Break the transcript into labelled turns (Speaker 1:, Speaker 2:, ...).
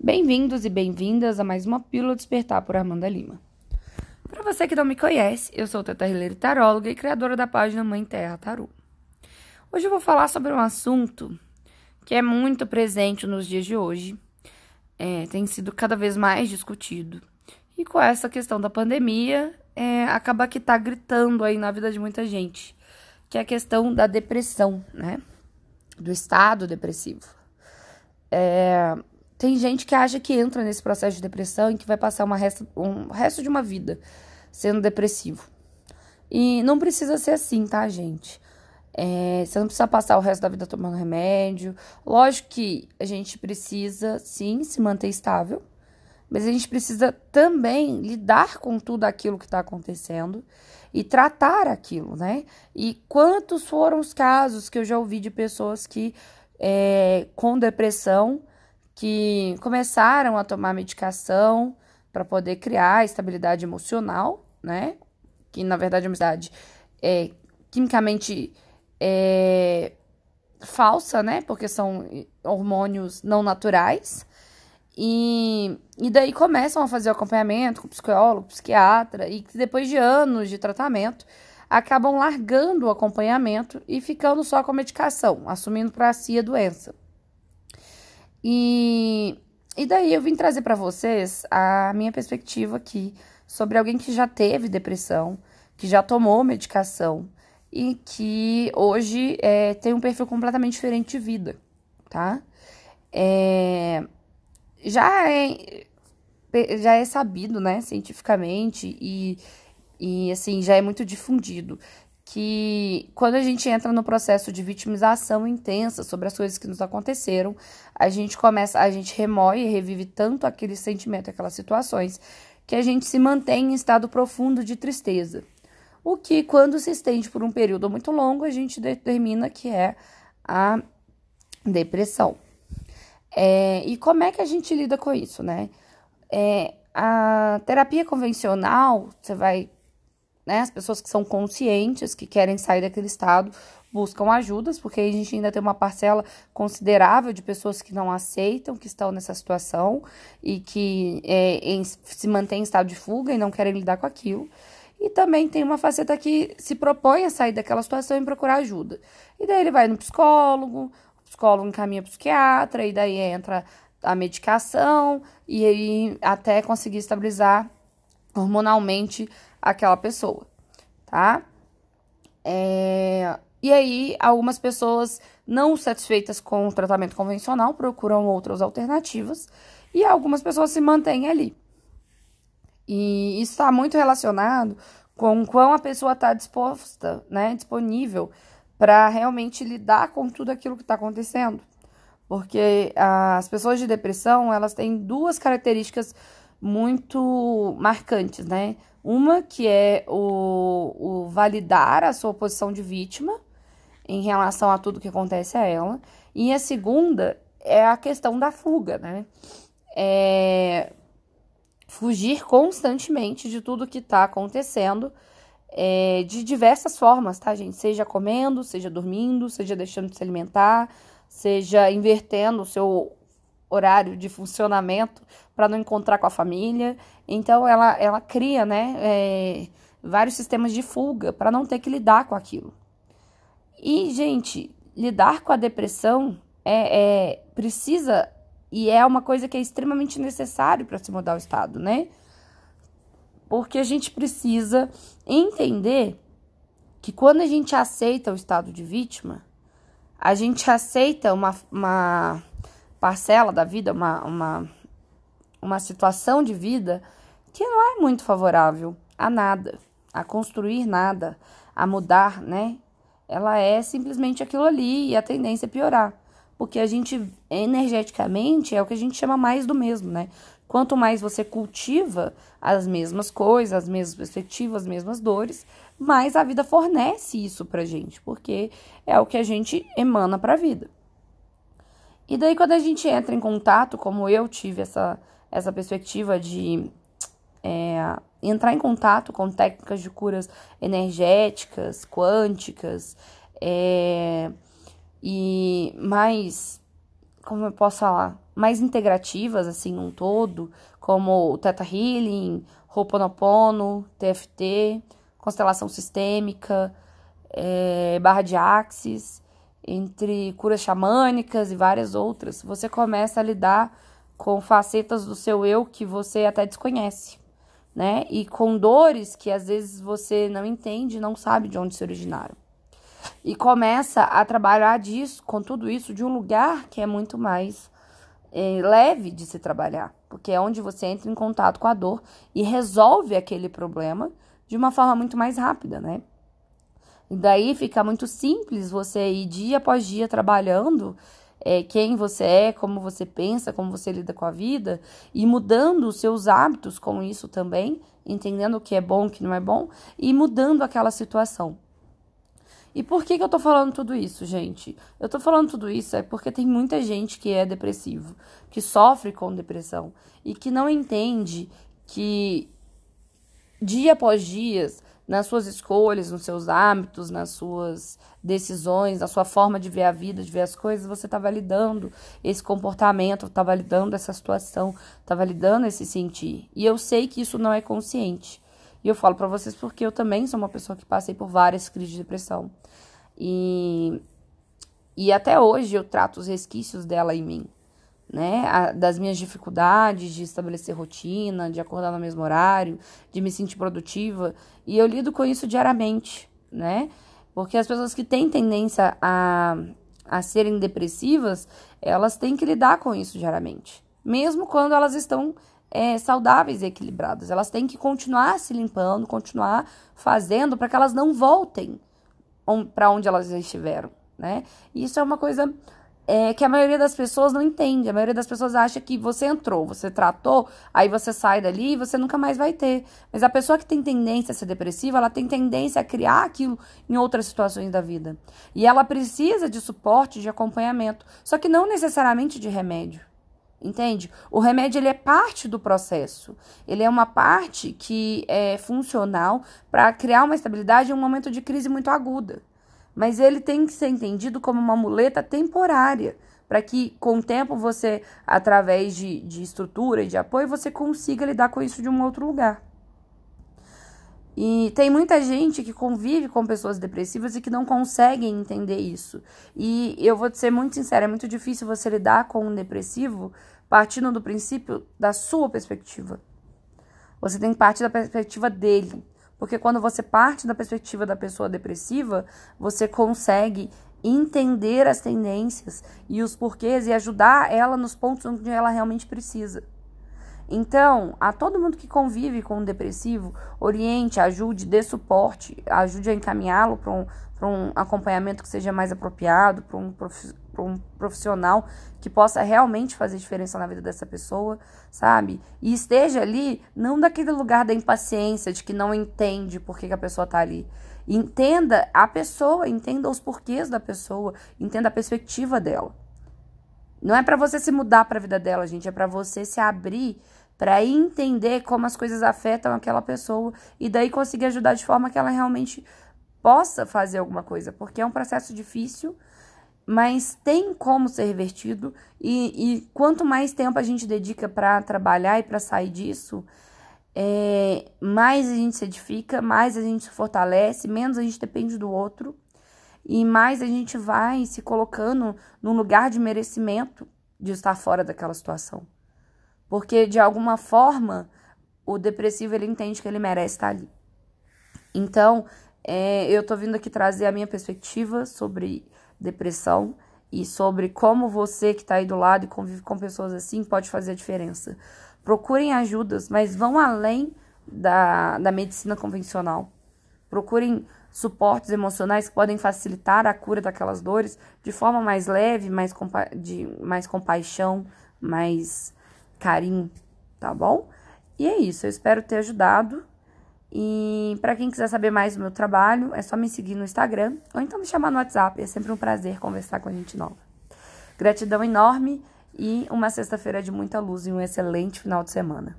Speaker 1: Bem-vindos e bem-vindas a mais uma Pílula Despertar por Armanda Lima. Para você que não me conhece, eu sou Teta Hileira Taróloga e criadora da página Mãe Terra Tarô. Hoje eu vou falar sobre um assunto que é muito presente nos dias de hoje, é, tem sido cada vez mais discutido. E com essa questão da pandemia, é, acaba que tá gritando aí na vida de muita gente, que é a questão da depressão, né? Do estado depressivo. É, tem gente que acha que entra nesse processo de depressão e que vai passar uma resto, um resto de uma vida sendo depressivo. E não precisa ser assim, tá, gente? É, você não precisa passar o resto da vida tomando remédio. Lógico que a gente precisa, sim, se manter estável, mas a gente precisa também lidar com tudo aquilo que está acontecendo e tratar aquilo, né? E quantos foram os casos que eu já ouvi de pessoas que, é, com depressão, que começaram a tomar medicação para poder criar estabilidade emocional, né? Que na verdade é uma é, quimicamente é, falsa, né? Porque são hormônios não naturais. E, e daí começam a fazer o acompanhamento com psicólogo, psiquiatra, e depois de anos de tratamento, acabam largando o acompanhamento e ficando só com a medicação, assumindo para si a doença. E, e daí eu vim trazer para vocês a minha perspectiva aqui sobre alguém que já teve depressão, que já tomou medicação e que hoje é, tem um perfil completamente diferente de vida, tá? É, já é já é sabido, né, cientificamente e, e assim já é muito difundido que quando a gente entra no processo de vitimização intensa sobre as coisas que nos aconteceram, a gente começa, a gente remoe e revive tanto aquele sentimento, aquelas situações, que a gente se mantém em estado profundo de tristeza. O que, quando se estende por um período muito longo, a gente determina que é a depressão. É, e como é que a gente lida com isso, né? É, a terapia convencional, você vai né? As pessoas que são conscientes, que querem sair daquele estado, buscam ajudas, porque a gente ainda tem uma parcela considerável de pessoas que não aceitam que estão nessa situação e que é, em, se mantêm em estado de fuga e não querem lidar com aquilo. E também tem uma faceta que se propõe a sair daquela situação e procurar ajuda. E daí ele vai no psicólogo, o psicólogo encaminha para o psiquiatra, e daí entra a medicação, e aí até conseguir estabilizar hormonalmente aquela pessoa, tá? É... E aí, algumas pessoas não satisfeitas com o tratamento convencional procuram outras alternativas e algumas pessoas se mantêm ali. E isso está muito relacionado com quão a pessoa está disposta, né, disponível para realmente lidar com tudo aquilo que está acontecendo. Porque as pessoas de depressão, elas têm duas características muito marcantes, né? Uma que é o, o validar a sua posição de vítima em relação a tudo que acontece a ela. E a segunda é a questão da fuga, né? É fugir constantemente de tudo que está acontecendo é, de diversas formas, tá, gente? Seja comendo, seja dormindo, seja deixando de se alimentar, seja invertendo o seu horário de funcionamento para não encontrar com a família. Então ela, ela cria, né, é, vários sistemas de fuga para não ter que lidar com aquilo. E gente, lidar com a depressão é, é precisa e é uma coisa que é extremamente necessário para se mudar o estado, né? Porque a gente precisa entender que quando a gente aceita o estado de vítima, a gente aceita uma, uma parcela da vida, uma, uma, uma situação de vida que não é muito favorável a nada, a construir nada, a mudar, né? Ela é simplesmente aquilo ali e a tendência é piorar. Porque a gente, energeticamente, é o que a gente chama mais do mesmo, né? Quanto mais você cultiva as mesmas coisas, as mesmas perspectivas, as mesmas dores, mais a vida fornece isso pra gente, porque é o que a gente emana pra vida. E daí, quando a gente entra em contato, como eu tive essa, essa perspectiva de é, entrar em contato com técnicas de curas energéticas, quânticas, é, e mais como eu posso falar, mais integrativas, assim, num todo, como o Theta Healing, Ho'oponopono, TFT, constelação sistêmica, é, barra de axis, entre curas xamânicas e várias outras, você começa a lidar com facetas do seu eu que você até desconhece, né? E com dores que às vezes você não entende, não sabe de onde se originaram. E começa a trabalhar disso, com tudo isso, de um lugar que é muito mais é, leve de se trabalhar, porque é onde você entra em contato com a dor e resolve aquele problema de uma forma muito mais rápida, né? E daí fica muito simples você ir dia após dia trabalhando é, quem você é, como você pensa, como você lida com a vida e mudando os seus hábitos com isso também, entendendo o que é bom, o que não é bom e mudando aquela situação. E por que, que eu tô falando tudo isso, gente? Eu tô falando tudo isso é porque tem muita gente que é depressivo, que sofre com depressão e que não entende que dia após dia nas suas escolhas, nos seus hábitos, nas suas decisões, na sua forma de ver a vida, de ver as coisas, você está validando esse comportamento, está validando essa situação, está validando esse sentir. E eu sei que isso não é consciente. E eu falo para vocês porque eu também sou uma pessoa que passei por várias crises de depressão. E, e até hoje eu trato os resquícios dela em mim né, a, das minhas dificuldades de estabelecer rotina, de acordar no mesmo horário, de me sentir produtiva, e eu lido com isso diariamente, né? Porque as pessoas que têm tendência a, a serem depressivas, elas têm que lidar com isso diariamente, mesmo quando elas estão é, saudáveis e equilibradas. Elas têm que continuar se limpando, continuar fazendo para que elas não voltem para onde elas estiveram, né? Isso é uma coisa é, que a maioria das pessoas não entende. A maioria das pessoas acha que você entrou, você tratou, aí você sai dali e você nunca mais vai ter. Mas a pessoa que tem tendência a ser depressiva, ela tem tendência a criar aquilo em outras situações da vida. E ela precisa de suporte, de acompanhamento, só que não necessariamente de remédio. Entende? O remédio ele é parte do processo. Ele é uma parte que é funcional para criar uma estabilidade em um momento de crise muito aguda mas ele tem que ser entendido como uma muleta temporária, para que com o tempo você, através de, de estrutura e de apoio, você consiga lidar com isso de um outro lugar. E tem muita gente que convive com pessoas depressivas e que não conseguem entender isso. E eu vou ser muito sincera, é muito difícil você lidar com um depressivo partindo do princípio da sua perspectiva. Você tem que partir da perspectiva dele. Porque quando você parte da perspectiva da pessoa depressiva, você consegue entender as tendências e os porquês e ajudar ela nos pontos onde ela realmente precisa. Então, a todo mundo que convive com um depressivo, oriente, ajude, dê suporte, ajude a encaminhá-lo para um, um acompanhamento que seja mais apropriado, para um, um profissional que possa realmente fazer diferença na vida dessa pessoa, sabe? E esteja ali, não daquele lugar da impaciência, de que não entende por que, que a pessoa está ali. Entenda a pessoa, entenda os porquês da pessoa, entenda a perspectiva dela. Não é para você se mudar para a vida dela, gente, é para você se abrir para entender como as coisas afetam aquela pessoa e daí conseguir ajudar de forma que ela realmente possa fazer alguma coisa, porque é um processo difícil, mas tem como ser revertido e, e quanto mais tempo a gente dedica para trabalhar e para sair disso, é, mais a gente se edifica, mais a gente se fortalece, menos a gente depende do outro e mais a gente vai se colocando num lugar de merecimento de estar fora daquela situação. Porque de alguma forma o depressivo ele entende que ele merece estar ali. Então, é, eu tô vindo aqui trazer a minha perspectiva sobre depressão e sobre como você que está aí do lado e convive com pessoas assim pode fazer a diferença. Procurem ajudas, mas vão além da, da medicina convencional. Procurem suportes emocionais que podem facilitar a cura daquelas dores de forma mais leve, mais, compa de mais compaixão, mais carinho, tá bom? E é isso, eu espero ter ajudado. E para quem quiser saber mais do meu trabalho, é só me seguir no Instagram ou então me chamar no WhatsApp. É sempre um prazer conversar com a gente nova. Gratidão enorme e uma sexta-feira de muita luz e um excelente final de semana.